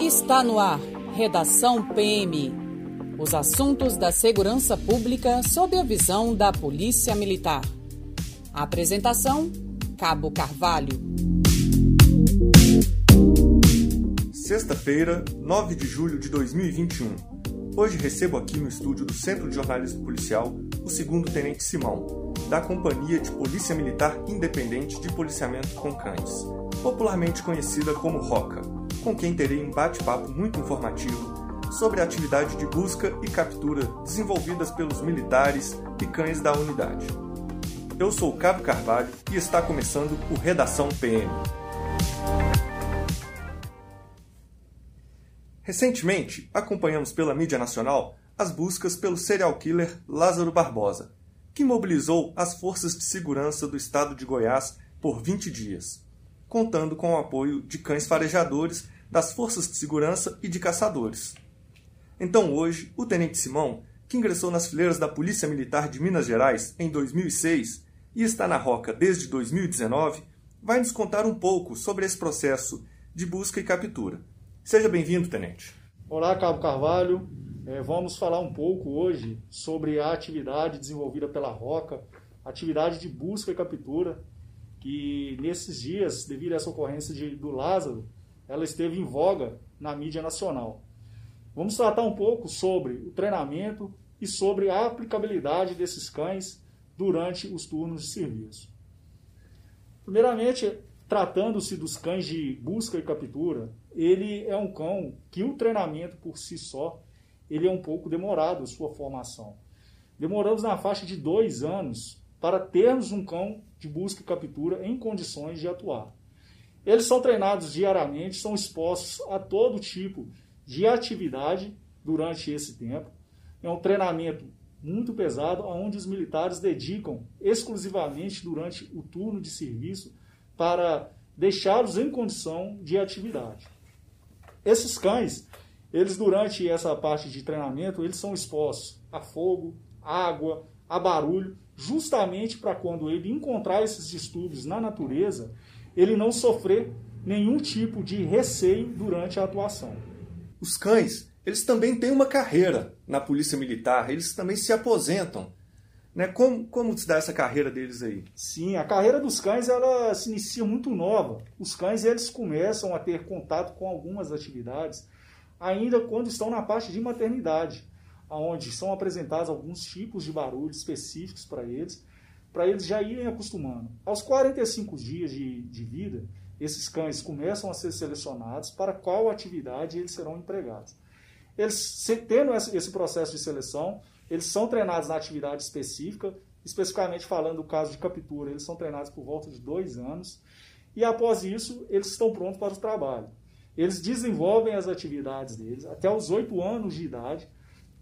Está no ar. Redação PM. Os assuntos da segurança pública sob a visão da Polícia Militar. Apresentação: Cabo Carvalho. Sexta-feira, 9 de julho de 2021. Hoje recebo aqui no estúdio do Centro de Jornalismo Policial o segundo Tenente Simão, da Companhia de Polícia Militar Independente de Policiamento com Cães, popularmente conhecida como ROCA, com quem terei um bate-papo muito informativo sobre a atividade de busca e captura desenvolvidas pelos militares e cães da unidade. Eu sou o Cabo Carvalho e está começando o Redação PM. Recentemente, acompanhamos pela mídia nacional as buscas pelo serial killer Lázaro Barbosa, que mobilizou as forças de segurança do estado de Goiás por 20 dias, contando com o apoio de cães farejadores das forças de segurança e de caçadores. Então hoje, o Tenente Simão, que ingressou nas fileiras da Polícia Militar de Minas Gerais em 2006 e está na Roca desde 2019, vai nos contar um pouco sobre esse processo de busca e captura Seja bem-vindo, Tenente. Olá, Cabo Carvalho. É, vamos falar um pouco hoje sobre a atividade desenvolvida pela Roca, atividade de busca e captura, que nesses dias, devido a essa ocorrência de, do Lázaro, ela esteve em voga na mídia nacional. Vamos tratar um pouco sobre o treinamento e sobre a aplicabilidade desses cães durante os turnos de serviço. Primeiramente, tratando-se dos cães de busca e captura, ele é um cão que o treinamento por si só, ele é um pouco demorado, a sua formação. Demoramos na faixa de dois anos para termos um cão de busca e captura em condições de atuar. Eles são treinados diariamente, são expostos a todo tipo de atividade durante esse tempo. É um treinamento muito pesado, onde os militares dedicam exclusivamente durante o turno de serviço para deixá-los em condição de atividade. Esses cães, eles durante essa parte de treinamento, eles são expostos a fogo, água, a barulho, justamente para quando ele encontrar esses distúrbios na natureza, ele não sofrer nenhum tipo de receio durante a atuação. Os cães, eles também têm uma carreira na polícia militar, eles também se aposentam. Né? Como, como se dá essa carreira deles aí? Sim, a carreira dos cães ela se inicia muito nova. Os cães eles começam a ter contato com algumas atividades ainda quando estão na parte de maternidade, onde são apresentados alguns tipos de barulho específicos para eles, para eles já irem acostumando. Aos 45 dias de, de vida, esses cães começam a ser selecionados para qual atividade eles serão empregados. Eles, tendo esse processo de seleção, eles são treinados na atividade específica, especificamente falando do caso de captura, eles são treinados por volta de dois anos, e após isso, eles estão prontos para o trabalho. Eles desenvolvem as atividades deles até os oito anos de idade,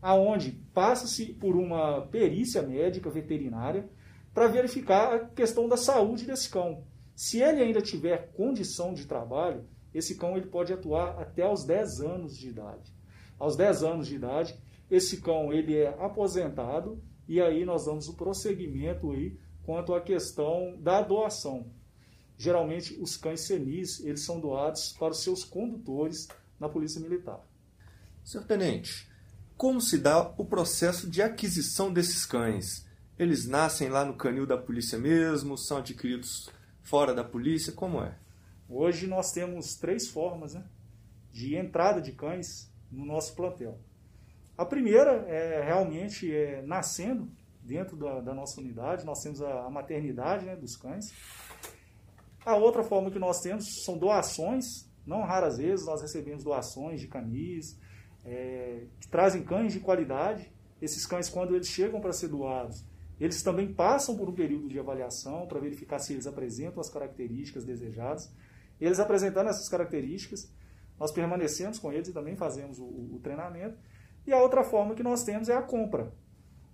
aonde passa-se por uma perícia médica veterinária para verificar a questão da saúde desse cão. Se ele ainda tiver condição de trabalho, esse cão ele pode atuar até os 10 anos de idade. Aos 10 anos de idade, esse cão ele é aposentado e aí nós damos o prosseguimento aí quanto à questão da doação. Geralmente os cães senis eles são doados para os seus condutores na Polícia Militar. Senhor Tenente, como se dá o processo de aquisição desses cães? Eles nascem lá no canil da polícia mesmo? São adquiridos fora da polícia? Como é? Hoje nós temos três formas né, de entrada de cães no nosso plantel. A primeira é realmente é, nascendo dentro da, da, nossa unidade, nós temos a, a maternidade né, dos cães. A outra forma que nós temos são doações, não raras vezes nós recebemos doações de canis, é, que trazem cães de qualidade. Esses cães, quando eles chegam para ser doados, eles também passam por um período de avaliação para verificar se eles apresentam as características desejadas. Eles apresentando essas características, nós permanecemos com eles e também fazemos o, o treinamento e a outra forma que nós temos é a compra.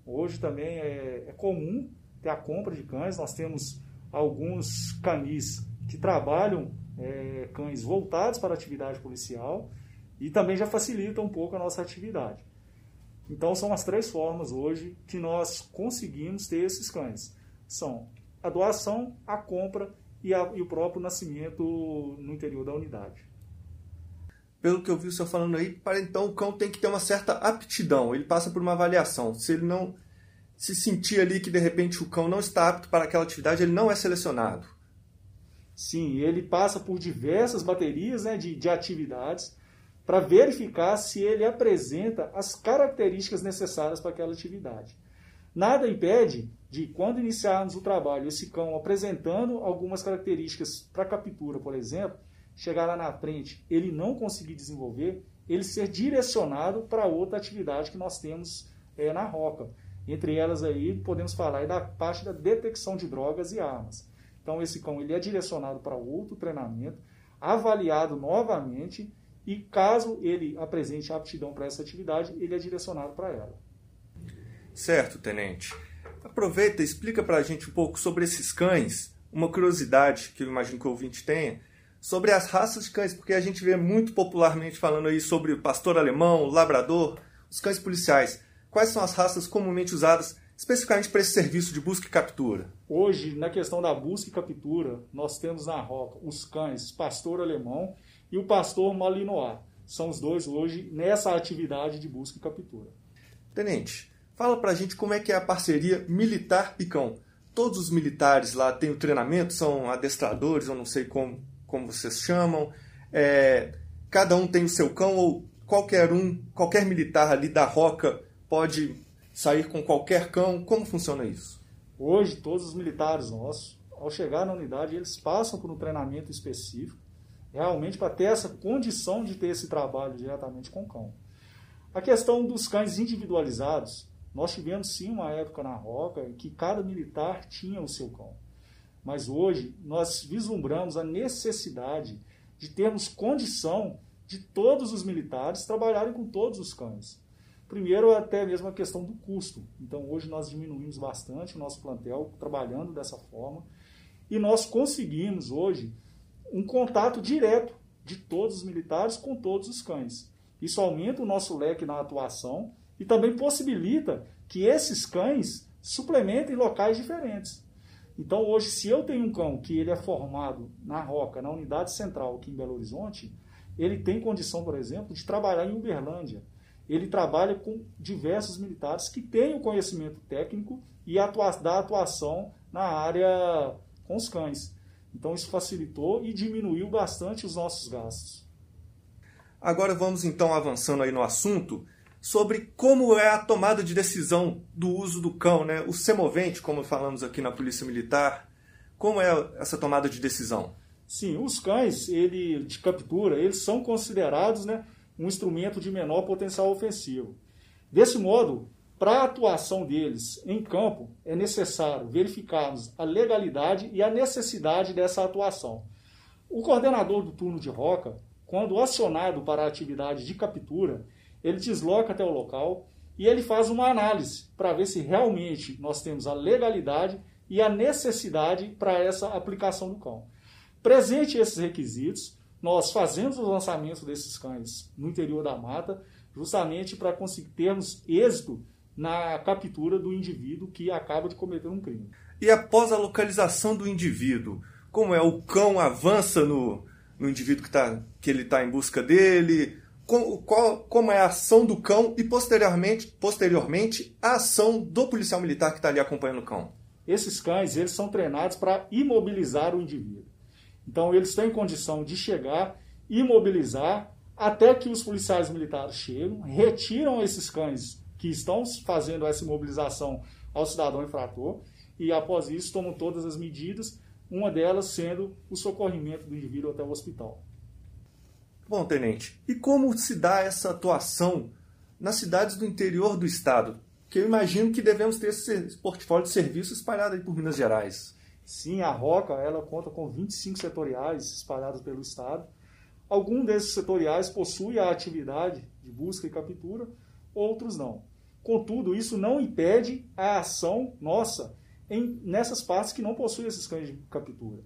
Hoje também é, é comum ter a compra de cães. Nós temos alguns canis que trabalham é, cães voltados para a atividade policial e também já facilita um pouco a nossa atividade. Então são as três formas hoje que nós conseguimos ter esses cães. São a doação, a compra e, a, e o próprio nascimento no interior da unidade. Pelo que eu vi o senhor falando aí, para então o cão tem que ter uma certa aptidão, ele passa por uma avaliação. Se ele não se sentir ali que de repente o cão não está apto para aquela atividade, ele não é selecionado. Sim, ele passa por diversas baterias né, de, de atividades para verificar se ele apresenta as características necessárias para aquela atividade. Nada impede de, quando iniciarmos o trabalho, esse cão apresentando algumas características para captura, por exemplo, chegar lá na frente, ele não conseguir desenvolver, ele ser direcionado para outra atividade que nós temos é, na roca. Entre elas aí, podemos falar da parte da detecção de drogas e armas. Então, esse cão ele é direcionado para outro treinamento, avaliado novamente e caso ele apresente aptidão para essa atividade, ele é direcionado para ela. Certo, tenente. Aproveita explica para a gente um pouco sobre esses cães, uma curiosidade que eu imagino que o ouvinte tenha, sobre as raças de cães, porque a gente vê muito popularmente falando aí sobre pastor alemão, labrador, os cães policiais. Quais são as raças comumente usadas especificamente para esse serviço de busca e captura? Hoje, na questão da busca e captura, nós temos na roca os cães pastor alemão e o pastor Malinois. São os dois hoje nessa atividade de busca e captura. Tenente, fala pra gente como é que é a parceria militar-picão. Todos os militares lá têm o treinamento, são adestradores, eu não sei como, como vocês chamam. É, cada um tem o seu cão ou qualquer um, qualquer militar ali da roca pode sair com qualquer cão? Como funciona isso? Hoje, todos os militares nossos, ao chegar na unidade, eles passam por um treinamento específico realmente para ter essa condição de ter esse trabalho diretamente com o cão. A questão dos cães individualizados, nós tivemos sim uma época na Roca em que cada militar tinha o seu cão. Mas hoje nós vislumbramos a necessidade de termos condição de todos os militares trabalharem com todos os cães. Primeiro, até mesmo a questão do custo. Então, hoje nós diminuímos bastante o nosso plantel trabalhando dessa forma e nós conseguimos hoje um contato direto de todos os militares com todos os cães. Isso aumenta o nosso leque na atuação e também possibilita que esses cães suplementem locais diferentes. Então, hoje, se eu tenho um cão que ele é formado na Roca, na unidade central aqui em Belo Horizonte, ele tem condição, por exemplo, de trabalhar em Uberlândia. Ele trabalha com diversos militares que têm o conhecimento técnico e atua da atuação na área com os cães. Então isso facilitou e diminuiu bastante os nossos gastos. Agora vamos então avançando aí no assunto sobre como é a tomada de decisão do uso do cão, né? O semovente, como falamos aqui na Polícia Militar, como é essa tomada de decisão? Sim, os cães ele, de captura, eles são considerados né, um instrumento de menor potencial ofensivo. Desse modo, para a atuação deles em campo, é necessário verificarmos a legalidade e a necessidade dessa atuação. O coordenador do turno de roca, quando acionado para a atividade de captura, ele desloca até o local e ele faz uma análise para ver se realmente nós temos a legalidade e a necessidade para essa aplicação do cão. Presente esses requisitos, nós fazemos o lançamento desses cães no interior da mata, justamente para conseguir termos êxito na captura do indivíduo que acaba de cometer um crime. E após a localização do indivíduo, como é? O cão avança no, no indivíduo que, tá, que ele está em busca dele? Com, qual, como é a ação do cão e posteriormente, posteriormente a ação do policial militar que está ali acompanhando o cão? Esses cães eles são treinados para imobilizar o indivíduo. Então eles têm condição de chegar, imobilizar, até que os policiais militares chegam, retiram esses cães que estão fazendo essa mobilização ao cidadão infrator e, após isso, tomam todas as medidas, uma delas sendo o socorrimento do indivíduo até o hospital. Bom, tenente, e como se dá essa atuação nas cidades do interior do estado? Que eu imagino que devemos ter esse portfólio de serviços espalhado aí por Minas Gerais. Sim, a Roca ela conta com 25 setoriais espalhados pelo estado. Algum desses setoriais possui a atividade de busca e captura, outros não. Contudo, isso não impede a ação nossa em, nessas partes que não possuem esses cães de captura.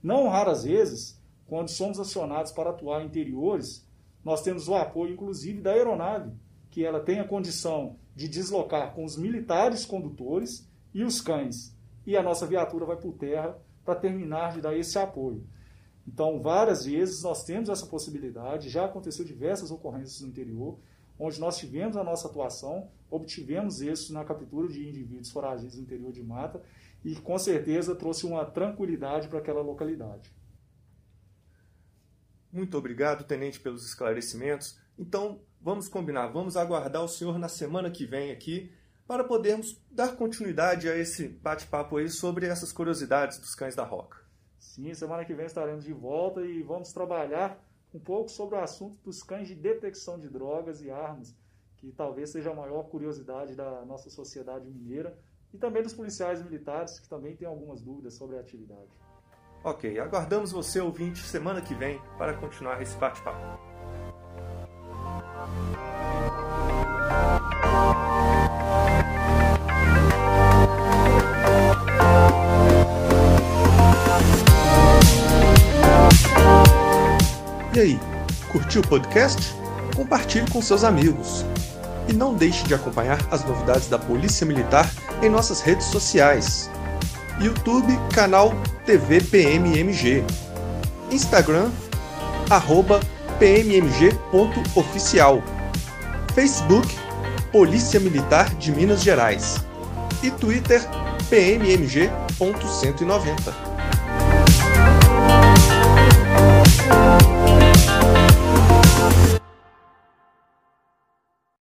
Não raras vezes, quando somos acionados para atuar em interiores, nós temos o apoio, inclusive, da aeronave, que ela tem a condição de deslocar com os militares condutores e os cães. E a nossa viatura vai por terra para terminar de dar esse apoio. Então, várias vezes nós temos essa possibilidade, já aconteceu diversas ocorrências no interior, onde nós tivemos a nossa atuação, obtivemos êxito na captura de indivíduos foragidos no interior de mata e com certeza trouxe uma tranquilidade para aquela localidade. Muito obrigado, tenente, pelos esclarecimentos. Então, vamos combinar, vamos aguardar o senhor na semana que vem aqui para podermos dar continuidade a esse bate-papo aí sobre essas curiosidades dos cães da Roca. Sim, semana que vem estaremos de volta e vamos trabalhar um pouco sobre o assunto dos cães de detecção de drogas e armas, que talvez seja a maior curiosidade da nossa sociedade mineira e também dos policiais militares, que também têm algumas dúvidas sobre a atividade. Ok, aguardamos você, ouvinte, semana que vem para continuar esse bate-papo. E aí, curtiu o podcast? Compartilhe com seus amigos. E não deixe de acompanhar as novidades da Polícia Militar em nossas redes sociais. YouTube, canal TV PMMG. Instagram, arroba pmmg.oficial. Facebook, Polícia Militar de Minas Gerais. E Twitter, pmmg.190.